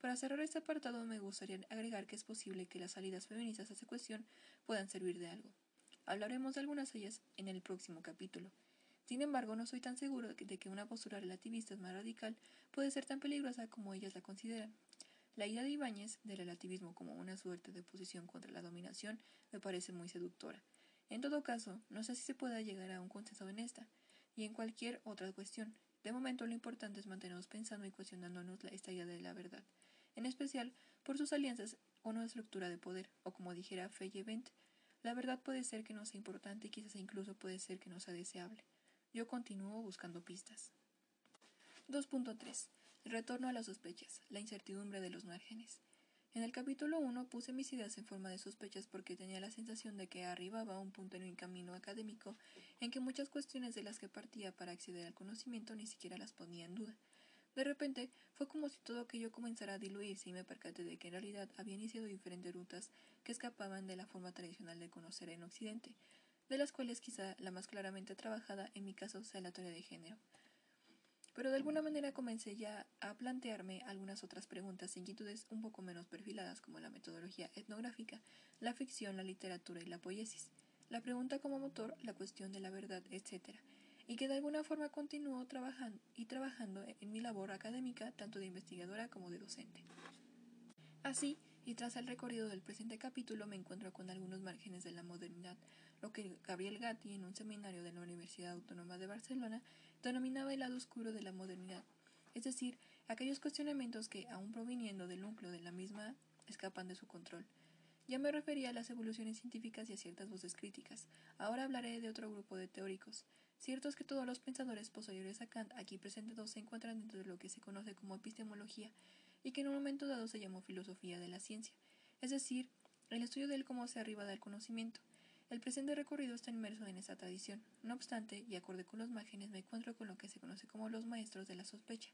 Para cerrar este apartado me gustaría agregar que es posible que las salidas feministas a esta cuestión puedan servir de algo. Hablaremos de algunas de ellas en el próximo capítulo. Sin embargo, no soy tan seguro de que una postura relativista más radical puede ser tan peligrosa como ellas la consideran. La idea de Ibáñez de relativismo como una suerte de oposición contra la dominación me parece muy seductora. En todo caso, no sé si se pueda llegar a un consenso en esta y en cualquier otra cuestión. De momento lo importante es mantenernos pensando y cuestionándonos esta idea de la verdad, en especial por sus alianzas o una estructura de poder, o como dijera Feyerabend, la verdad puede ser que no sea importante y quizás incluso puede ser que no sea deseable. Yo continúo buscando pistas. 2.3. Retorno a las sospechas, la incertidumbre de los márgenes. En el capítulo 1 puse mis ideas en forma de sospechas porque tenía la sensación de que arribaba a un punto en mi camino académico en que muchas cuestiones de las que partía para acceder al conocimiento ni siquiera las ponía en duda. De repente fue como si todo aquello comenzara a diluirse y me percaté de que en realidad había iniciado diferentes rutas que escapaban de la forma tradicional de conocer en Occidente, de las cuales quizá la más claramente trabajada en mi caso sea la teoría de género pero de alguna manera comencé ya a plantearme algunas otras preguntas e inquietudes un poco menos perfiladas como la metodología etnográfica, la ficción, la literatura y la poiesis, la pregunta como motor, la cuestión de la verdad, etc., y que de alguna forma continúo trabajando y trabajando en mi labor académica, tanto de investigadora como de docente. Así, y tras el recorrido del presente capítulo me encuentro con algunos márgenes de la modernidad, lo que Gabriel Gatti en un seminario de la Universidad Autónoma de Barcelona denominaba el lado oscuro de la modernidad, es decir, aquellos cuestionamientos que, aun proviniendo del núcleo de la misma, escapan de su control. Ya me refería a las evoluciones científicas y a ciertas voces críticas. Ahora hablaré de otro grupo de teóricos. Cierto es que todos los pensadores posteriores a Kant aquí presentados se encuentran dentro de lo que se conoce como epistemología y que en un momento dado se llamó filosofía de la ciencia, es decir, el estudio del cómo se arriba del conocimiento. El presente recorrido está inmerso en esa tradición. No obstante, y acorde con los márgenes, me encuentro con lo que se conoce como los maestros de la sospecha.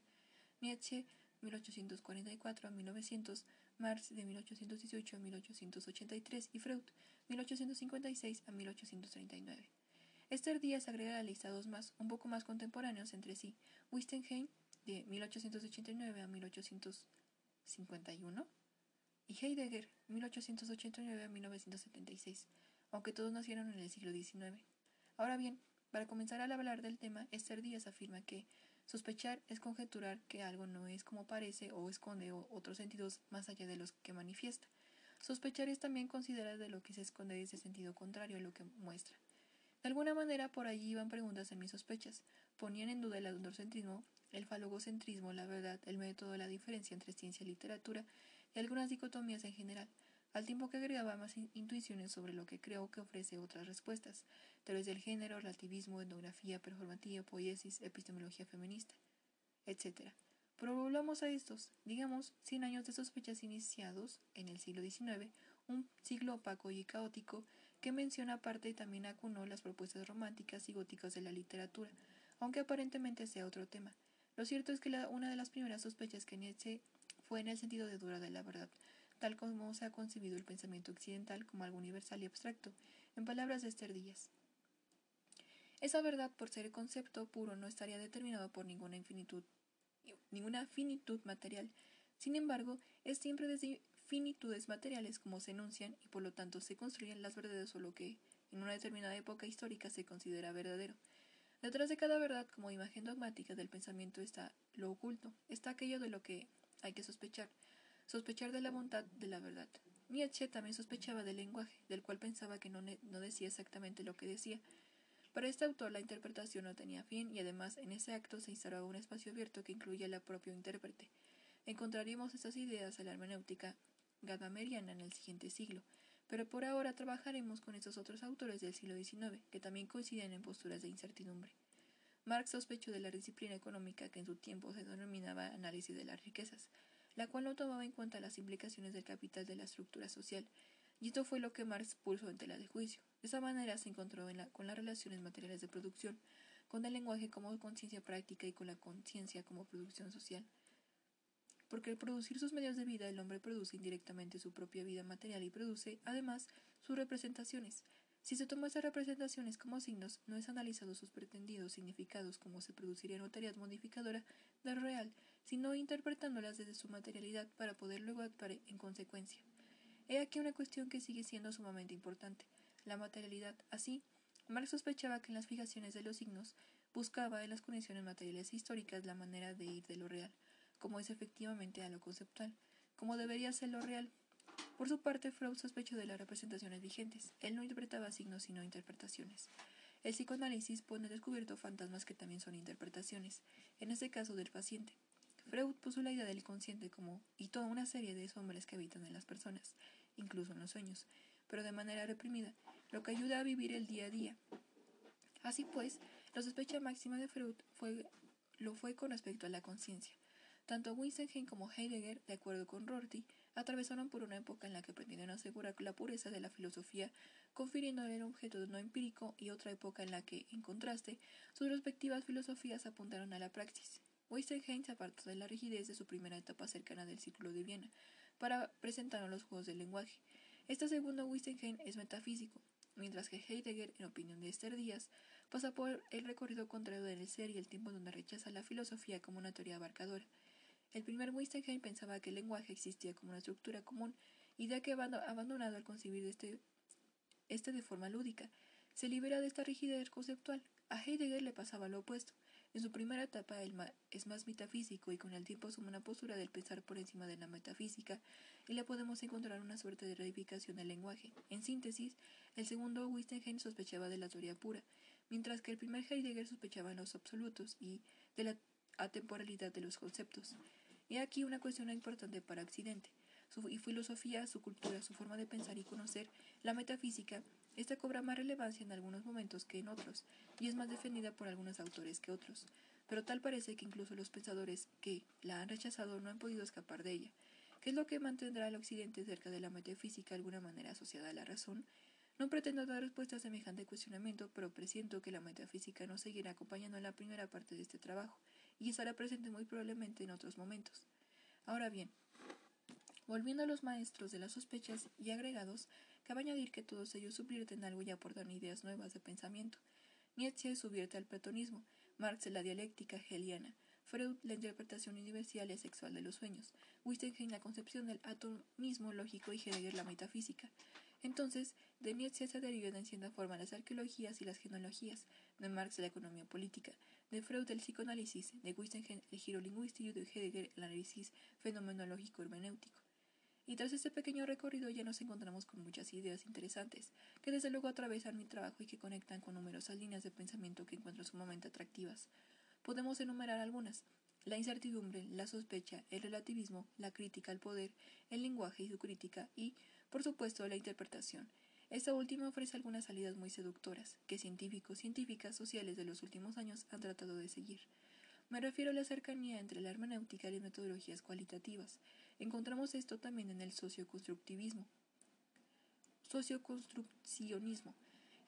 Nietzsche, 1844 a 1900, Marx de 1818 a 1883 y Freud, 1856 a 1839. Esther Díaz agrega a la lista dos más, un poco más contemporáneos entre sí, Wittgenstein, de 1889 a 1851, y Heidegger, 1889 a 1976 aunque todos nacieron en el siglo XIX. Ahora bien, para comenzar a hablar del tema, Esther Díaz afirma que sospechar es conjeturar que algo no es como parece o esconde otros sentidos más allá de los que manifiesta. Sospechar es también considerar de lo que se esconde ese sentido contrario a lo que muestra. De alguna manera por allí iban preguntas en mis sospechas, ponían en duda el androcentrismo, el falogocentrismo, la verdad, el método, la diferencia entre ciencia y literatura y algunas dicotomías en general al tiempo que agregaba más intuiciones sobre lo que creo que ofrece otras respuestas, través del género, relativismo, etnografía, performativa, poiesis, epistemología feminista, etc. Pero volvamos a estos, digamos, 100 años de sospechas iniciados en el siglo XIX, un siglo opaco y caótico que menciona aparte y también acunó las propuestas románticas y góticas de la literatura, aunque aparentemente sea otro tema. Lo cierto es que una de las primeras sospechas que Nietzsche fue en el sentido de dura de la verdad, tal como se ha concebido el pensamiento occidental como algo universal y abstracto, en palabras de Esther Díaz. Esa verdad, por ser concepto puro, no estaría determinado por ninguna infinitud, ninguna finitud material. Sin embargo, es siempre desde finitudes materiales como se enuncian y por lo tanto se construyen las verdades o lo que en una determinada época histórica se considera verdadero. Detrás de cada verdad como imagen dogmática del pensamiento está lo oculto, está aquello de lo que hay que sospechar, sospechar de la bondad de la verdad. Nietzsche también sospechaba del lenguaje, del cual pensaba que no, decía exactamente lo que decía. Para este autor la interpretación no tenía fin y además en ese acto se instauraba un espacio abierto que incluía al propio intérprete. Encontraríamos estas ideas en la hermenéutica gadameriana en el siguiente siglo, pero por ahora trabajaremos con estos otros autores del siglo XIX, que también coinciden en posturas de incertidumbre. Marx sospechó de la disciplina económica que en su tiempo se denominaba análisis de las riquezas, la cual no tomaba en cuenta las implicaciones del capital de la estructura social, y esto fue lo que Marx puso en tela de juicio. De esa manera se encontró con las relaciones materiales de producción, con el lenguaje como conciencia práctica y con la conciencia como producción social. Porque al producir sus medios de vida, el hombre produce indirectamente su propia vida material y produce, además, sus representaciones, si se toma esas representaciones como signos, no es analizado sus pretendidos significados como se produciría en tareas modificadora del real, sino interpretándolas desde su materialidad para poder luego actuar en consecuencia. He aquí una cuestión que sigue siendo sumamente importante, la materialidad. Así, Marx sospechaba que en las fijaciones de los signos buscaba en las condiciones materiales históricas la manera de ir de lo real, como es efectivamente a lo conceptual, como debería ser lo real, por su parte, Freud sospechó de las representaciones vigentes. Él no interpretaba signos sino interpretaciones. el psicoanálisis pone descubierto fantasmas que también son interpretaciones, en este caso del paciente. Freud puso la idea del consciente como y toda una serie de sombras que habitan en las personas, incluso en los sueños, pero de manera reprimida, lo que ayuda a vivir el día a día. Así pues, la sospecha máxima de Freud fue, lo fue con respecto a la conciencia. Tanto Wittgenstein como Heidegger, de acuerdo con Rorty, atravesaron por una época en la que pretendieron asegurar la pureza de la filosofía, confiriéndole el objeto no empírico, y otra época en la que, en contraste, sus respectivas filosofías apuntaron a la praxis. Wittgenstein se apartó de la rigidez de su primera etapa cercana del Círculo de Viena para presentar los juegos del lenguaje. Este segundo Wittgenstein es metafísico, mientras que Heidegger, en opinión de Esther Díaz, pasa por el recorrido contrario del ser y el tiempo donde rechaza la filosofía como una teoría abarcadora. El primer Wittgenstein pensaba que el lenguaje existía como una estructura común, idea que abandonado al concebir este, este de forma lúdica. Se libera de esta rigidez conceptual. A Heidegger le pasaba lo opuesto. En su primera etapa es más metafísico y con el tiempo asume una postura del pensar por encima de la metafísica y le podemos encontrar una suerte de reificación del lenguaje. En síntesis, el segundo Wittgenstein sospechaba de la teoría pura, mientras que el primer Heidegger sospechaba de los absolutos y de la atemporalidad de los conceptos. Y aquí una cuestión importante para Occidente. Su filosofía, su cultura, su forma de pensar y conocer, la metafísica, esta cobra más relevancia en algunos momentos que en otros, y es más defendida por algunos autores que otros. Pero tal parece que incluso los pensadores que la han rechazado no han podido escapar de ella. ¿Qué es lo que mantendrá al Occidente cerca de la metafísica de alguna manera asociada a la razón? No pretendo dar respuesta a semejante cuestionamiento, pero presiento que la metafísica no seguirá acompañando en la primera parte de este trabajo, y estará presente muy probablemente en otros momentos. Ahora bien, volviendo a los maestros de las sospechas y agregados, cabe añadir que todos ellos subvierten algo y aportan ideas nuevas de pensamiento. Nietzsche subvierte al platonismo, Marx la dialéctica hegeliana, Freud la interpretación universal y sexual de los sueños, Wittgenstein la concepción del atomismo lógico y Heidegger la metafísica. Entonces, de Nietzsche se derivan en cierta forma las arqueologías y las genealogías, de Marx la economía política, de Freud el psicoanálisis, de Wittgenstein el giro lingüístico y de Heidegger el análisis fenomenológico hermenéutico. Y tras este pequeño recorrido ya nos encontramos con muchas ideas interesantes, que desde luego atravesan mi trabajo y que conectan con numerosas líneas de pensamiento que encuentro sumamente atractivas. Podemos enumerar algunas. La incertidumbre, la sospecha, el relativismo, la crítica al poder, el lenguaje y su crítica y, por supuesto, la interpretación. Esta última ofrece algunas salidas muy seductoras, que científicos, científicas, sociales de los últimos años han tratado de seguir. Me refiero a la cercanía entre la hermenéutica y metodologías cualitativas. Encontramos esto también en el socioconstructivismo. Socioconstruccionismo.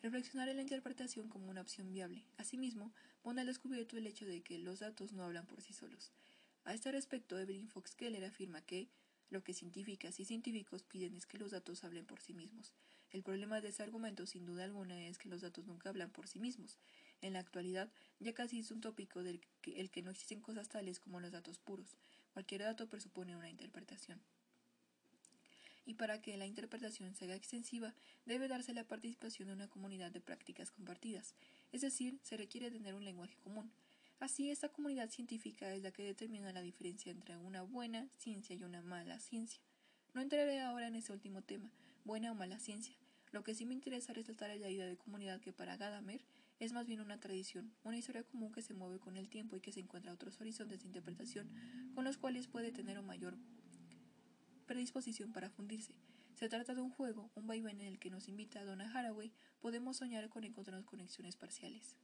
Reflexionar en la interpretación como una opción viable. Asimismo, pone al descubierto el hecho de que los datos no hablan por sí solos. A este respecto, Evelyn Fox Keller afirma que lo que científicas y científicos piden es que los datos hablen por sí mismos. El problema de ese argumento, sin duda alguna, es que los datos nunca hablan por sí mismos. En la actualidad, ya casi es un tópico del que, el que no existen cosas tales como los datos puros. Cualquier dato presupone una interpretación. Y para que la interpretación sea extensiva, debe darse la participación de una comunidad de prácticas compartidas, es decir, se requiere tener un lenguaje común. Así, esta comunidad científica es la que determina la diferencia entre una buena ciencia y una mala ciencia. No entraré ahora en ese último tema, buena o mala ciencia. Lo que sí me interesa resaltar es la idea de comunidad que para Gadamer es más bien una tradición, una historia común que se mueve con el tiempo y que se encuentra otros horizontes de interpretación con los cuales puede tener una mayor predisposición para fundirse. Se trata de un juego, un vaivén en el que nos invita a Donna Haraway, podemos soñar con encontrarnos conexiones parciales.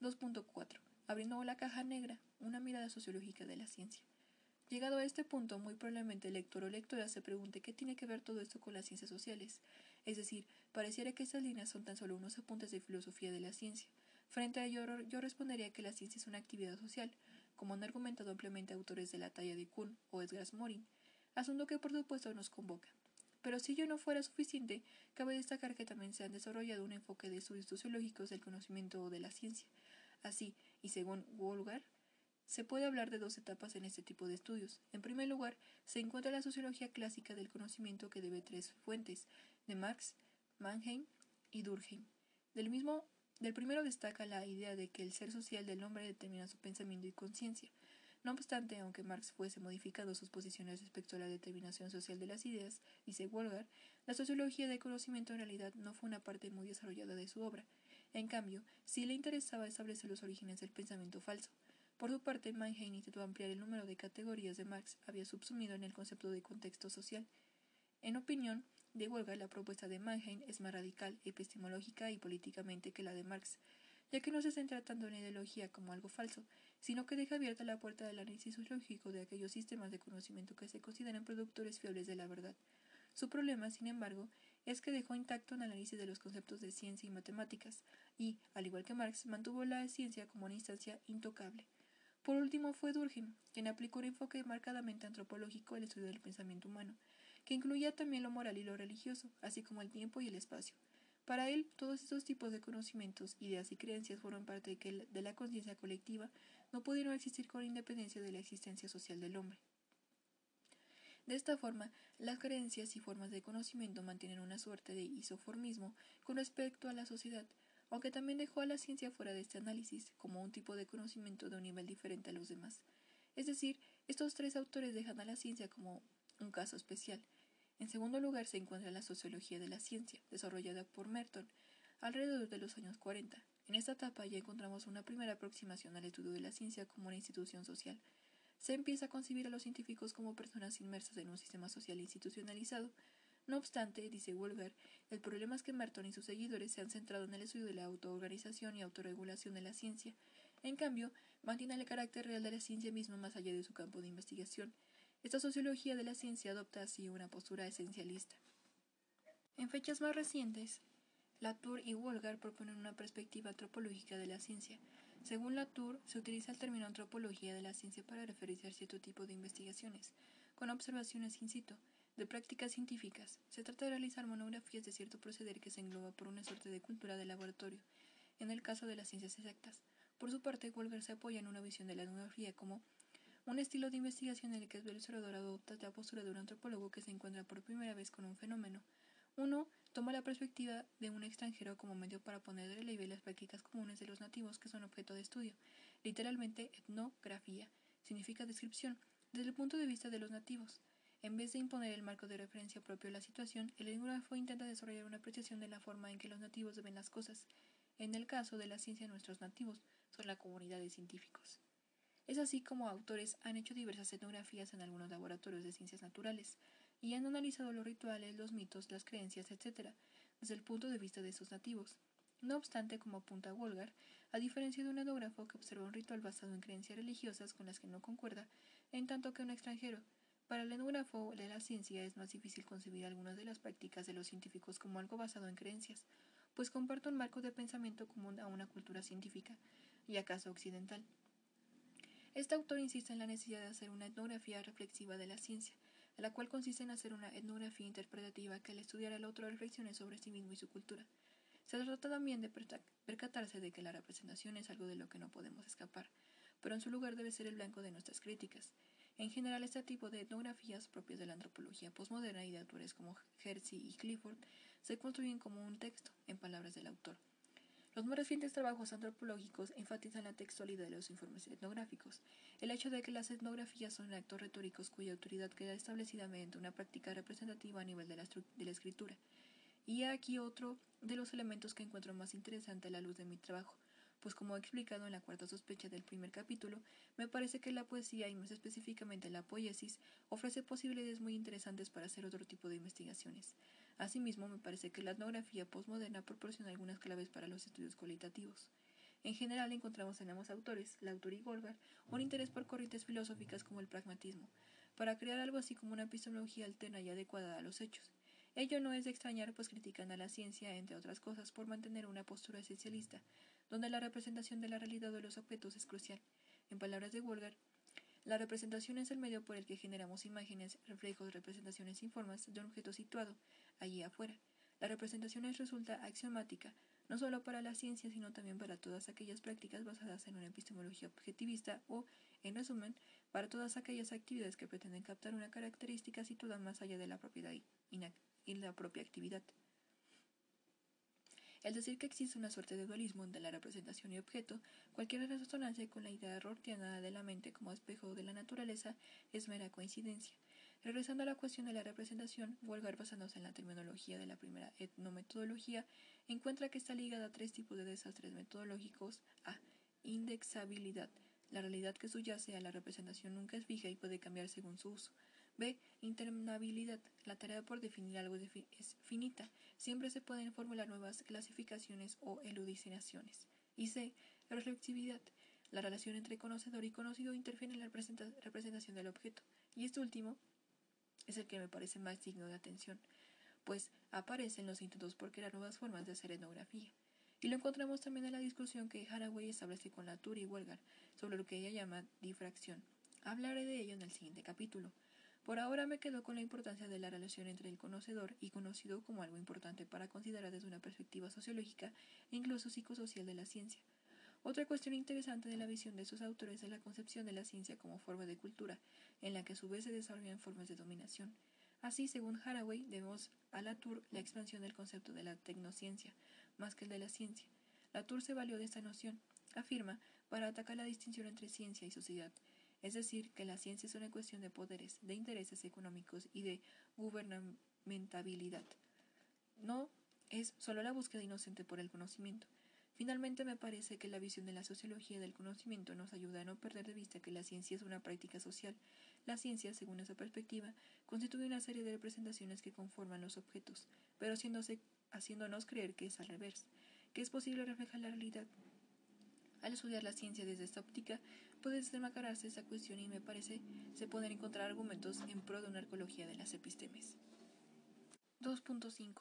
2.4 abriendo la caja negra, una mirada sociológica de la ciencia. Llegado a este punto, muy probablemente el lector o lectora se pregunte qué tiene que ver todo esto con las ciencias sociales. Es decir, pareciera que estas líneas son tan solo unos apuntes de filosofía de la ciencia. Frente a ello, yo respondería que la ciencia es una actividad social, como han argumentado ampliamente autores de la talla de Kuhn o Edgar Morin, asunto que por supuesto nos convoca. Pero si ello no fuera suficiente, cabe destacar que también se han desarrollado un enfoque de estudios sociológicos del conocimiento de la ciencia, Así, y según Wolgar, se puede hablar de dos etapas en este tipo de estudios. En primer lugar, se encuentra la sociología clásica del conocimiento que debe tres fuentes, de Marx, Mannheim y Durkheim. Del mismo del primero destaca la idea de que el ser social del hombre determina su pensamiento y conciencia. No obstante, aunque Marx fuese modificando sus posiciones respecto a la determinación social de las ideas, dice Wolgar, la sociología del conocimiento en realidad no fue una parte muy desarrollada de su obra. En cambio, sí le interesaba establecer los orígenes del pensamiento falso. Por su parte, Mannheim intentó ampliar el número de categorías de Marx había subsumido en el concepto de contexto social. En opinión de Wolga, la propuesta de Mannheim es más radical, epistemológica y políticamente que la de Marx, ya que no se centra tanto en la ideología como algo falso, sino que deja abierta la puerta del análisis sociológico de aquellos sistemas de conocimiento que se consideran productores fiables de la verdad. Su problema, sin embargo, es que dejó intacto un análisis de los conceptos de ciencia y matemáticas, y, al igual que Marx, mantuvo la ciencia como una instancia intocable. Por último fue Durkheim, quien aplicó un enfoque marcadamente antropológico al estudio del pensamiento humano, que incluía también lo moral y lo religioso, así como el tiempo y el espacio. Para él, todos estos tipos de conocimientos, ideas y creencias fueron parte de, de la conciencia colectiva, no pudieron existir con independencia de la existencia social del hombre. De esta forma, las creencias y formas de conocimiento mantienen una suerte de isoformismo con respecto a la sociedad, aunque también dejó a la ciencia fuera de este análisis como un tipo de conocimiento de un nivel diferente a los demás. Es decir, estos tres autores dejan a la ciencia como un caso especial, en segundo lugar se encuentra la sociología de la ciencia, desarrollada por Merton alrededor de los años 40. En esta etapa ya encontramos una primera aproximación al estudio de la ciencia como una institución social. Se empieza a concebir a los científicos como personas inmersas en un sistema social institucionalizado. No obstante, dice Wolger, el problema es que Merton y sus seguidores se han centrado en el estudio de la autoorganización y autorregulación de la ciencia. En cambio, mantiene el carácter real de la ciencia misma más allá de su campo de investigación. Esta sociología de la ciencia adopta así una postura esencialista. En fechas más recientes, Latour y Wolgar proponen una perspectiva antropológica de la ciencia. Según Latour, se utiliza el término antropología de la ciencia para referirse a cierto tipo de investigaciones, con observaciones in situ, de prácticas científicas. Se trata de realizar monografías de cierto proceder que se engloba por una suerte de cultura de laboratorio, en el caso de las ciencias exactas. Por su parte, Wolgar se apoya en una visión de la etnografía como un estilo de investigación en el que el observador adopta la postura de un antropólogo que se encuentra por primera vez con un fenómeno. Uno toma la perspectiva de un extranjero como medio para poner de relieve las prácticas comunes de los nativos que son objeto de estudio. Literalmente, etnografía significa descripción desde el punto de vista de los nativos. En vez de imponer el marco de referencia propio a la situación, el etnógrafo intenta desarrollar una apreciación de la forma en que los nativos ven las cosas. En el caso de la ciencia, nuestros nativos son la comunidad de científicos. Es así como autores han hecho diversas etnografías en algunos laboratorios de ciencias naturales y han analizado los rituales, los mitos, las creencias, etc., desde el punto de vista de esos nativos. No obstante, como apunta Wolgar, a diferencia de un etnógrafo que observa un ritual basado en creencias religiosas con las que no concuerda, en tanto que un extranjero, para el etnógrafo de la ciencia es más difícil concebir algunas de las prácticas de los científicos como algo basado en creencias, pues comparte un marco de pensamiento común a una cultura científica, y acaso occidental. Este autor insiste en la necesidad de hacer una etnografía reflexiva de la ciencia, la cual consiste en hacer una etnografía interpretativa que al estudiar al otro reflexione sobre sí mismo y su cultura. Se trata también de percatarse de que la representación es algo de lo que no podemos escapar, pero en su lugar debe ser el blanco de nuestras críticas. En general, este tipo de etnografías propias de la antropología postmoderna y de autores como Hersey y Clifford se construyen como un texto, en palabras del autor. Los más recientes trabajos antropológicos enfatizan la textualidad de los informes etnográficos, el hecho de que las etnografías son actos retóricos cuya autoridad queda establecida mediante una práctica representativa a nivel de la, de la escritura. Y aquí otro de los elementos que encuentro más interesante a la luz de mi trabajo, pues como he explicado en la cuarta sospecha del primer capítulo, me parece que la poesía y más específicamente la poiesis ofrece posibilidades muy interesantes para hacer otro tipo de investigaciones. Asimismo, me parece que la etnografía postmoderna proporciona algunas claves para los estudios cualitativos. En general encontramos en ambos autores, Lautor y Golgar, un interés por corrientes filosóficas como el pragmatismo, para crear algo así como una epistemología alterna y adecuada a los hechos. Ello no es de extrañar, pues critican a la ciencia, entre otras cosas, por mantener una postura esencialista, donde la representación de la realidad de los objetos es crucial. En palabras de Wolgar, la representación es el medio por el que generamos imágenes, reflejos, representaciones sin formas de un objeto situado allí afuera. La representación es resulta axiomática, no solo para la ciencia, sino también para todas aquellas prácticas basadas en una epistemología objetivista o, en resumen, para todas aquellas actividades que pretenden captar una característica situada más allá de la propiedad y la propia actividad. El decir que existe una suerte de dualismo entre la representación y objeto, cualquier resonancia con la idea rortiana de la mente como espejo de la naturaleza, es mera coincidencia. Regresando a la cuestión de la representación, Wolgar, basándose en la terminología de la primera etnometodología, encuentra que está ligada a tres tipos de desastres metodológicos. A. Indexabilidad. La realidad que subyace a la representación nunca es fija y puede cambiar según su uso. B. Interminabilidad. La tarea por definir algo es finita. Siempre se pueden formular nuevas clasificaciones o elucidaciones. Y C. Reflexividad. La relación entre conocedor y conocido interfiere en la representación del objeto. Y este último es el que me parece más digno de atención, pues aparecen los intentos por crear nuevas formas de hacer etnografía. Y lo encontramos también en la discusión que Haraway establece con Latour y Welgar sobre lo que ella llama difracción. Hablaré de ello en el siguiente capítulo. Por ahora me quedo con la importancia de la relación entre el conocedor y conocido como algo importante para considerar desde una perspectiva sociológica e incluso psicosocial de la ciencia. Otra cuestión interesante de la visión de esos autores es la concepción de la ciencia como forma de cultura, en la que a su vez se desarrollan formas de dominación. Así, según Haraway, debemos a Latour la expansión del concepto de la tecnociencia, más que el de la ciencia. Latour se valió de esta noción, afirma, para atacar la distinción entre ciencia y sociedad, es decir, que la ciencia es una cuestión de poderes, de intereses económicos y de gubernamentabilidad. No es solo la búsqueda inocente por el conocimiento. Finalmente, me parece que la visión de la sociología del conocimiento nos ayuda a no perder de vista que la ciencia es una práctica social. La ciencia, según esa perspectiva, constituye una serie de representaciones que conforman los objetos, pero haciéndonos creer que es al revés, que es posible reflejar la realidad al estudiar la ciencia desde esta óptica, puede desmacararse esta cuestión y me parece se pueden encontrar argumentos en pro de una arqueología de las epistemes. 2.5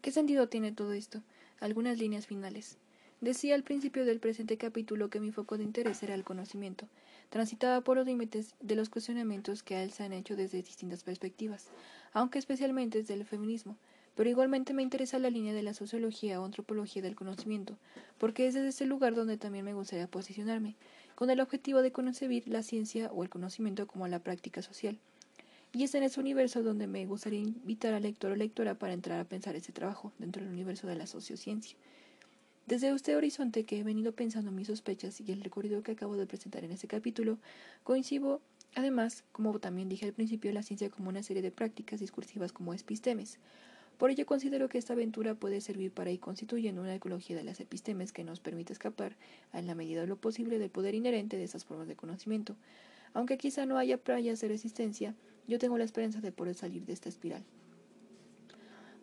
¿Qué sentido tiene todo esto? Algunas líneas finales. Decía al principio del presente capítulo que mi foco de interés era el conocimiento, transitaba por los límites de los cuestionamientos que a él se han hecho desde distintas perspectivas, aunque especialmente desde el feminismo, pero igualmente me interesa la línea de la sociología o antropología del conocimiento, porque es desde ese lugar donde también me gustaría posicionarme, con el objetivo de concebir la ciencia o el conocimiento como la práctica social. Y es en ese universo donde me gustaría invitar al lector o lectora para entrar a pensar ese trabajo, dentro del universo de la sociociencia. Desde este horizonte que he venido pensando mis sospechas y el recorrido que acabo de presentar en este capítulo, coincido además, como también dije al principio, la ciencia como una serie de prácticas discursivas como epistemes, por ello considero que esta aventura puede servir para ir constituyendo una ecología de las epistemes que nos permite escapar, en la medida de lo posible, del poder inherente de esas formas de conocimiento. Aunque quizá no haya playas de resistencia, yo tengo la esperanza de poder salir de esta espiral.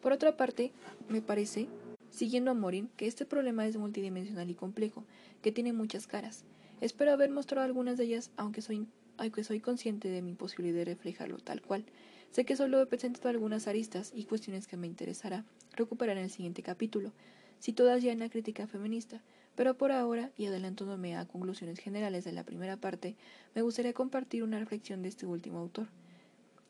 Por otra parte, me parece, siguiendo a Morin, que este problema es multidimensional y complejo, que tiene muchas caras. Espero haber mostrado algunas de ellas, aunque soy, aunque soy consciente de mi imposibilidad de reflejarlo tal cual. Sé que solo he presentado algunas aristas y cuestiones que me interesará recuperar en el siguiente capítulo, si todas ya en la crítica feminista, pero por ahora, y adelantándome a conclusiones generales de la primera parte, me gustaría compartir una reflexión de este último autor.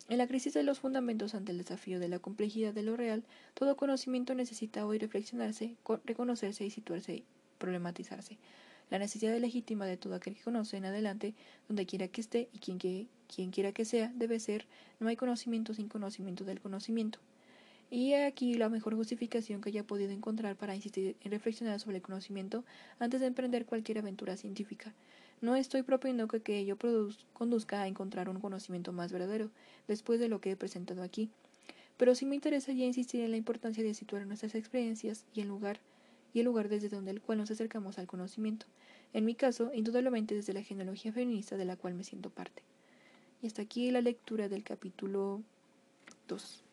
En la crisis de los fundamentos ante el desafío de la complejidad de lo real, todo conocimiento necesita hoy reflexionarse, reconocerse y situarse y problematizarse la necesidad legítima de todo aquel que conoce en adelante, donde quiera que esté y quien, quien quiera que sea, debe ser, no hay conocimiento sin conocimiento del conocimiento. Y aquí la mejor justificación que haya podido encontrar para insistir en reflexionar sobre el conocimiento antes de emprender cualquier aventura científica. No estoy proponiendo que, que ello conduzca a encontrar un conocimiento más verdadero, después de lo que he presentado aquí, pero sí me interesa ya insistir en la importancia de situar nuestras experiencias y en lugar y el lugar desde donde el cual nos acercamos al conocimiento. En mi caso, indudablemente desde la genealogía feminista de la cual me siento parte. Y hasta aquí la lectura del capítulo 2.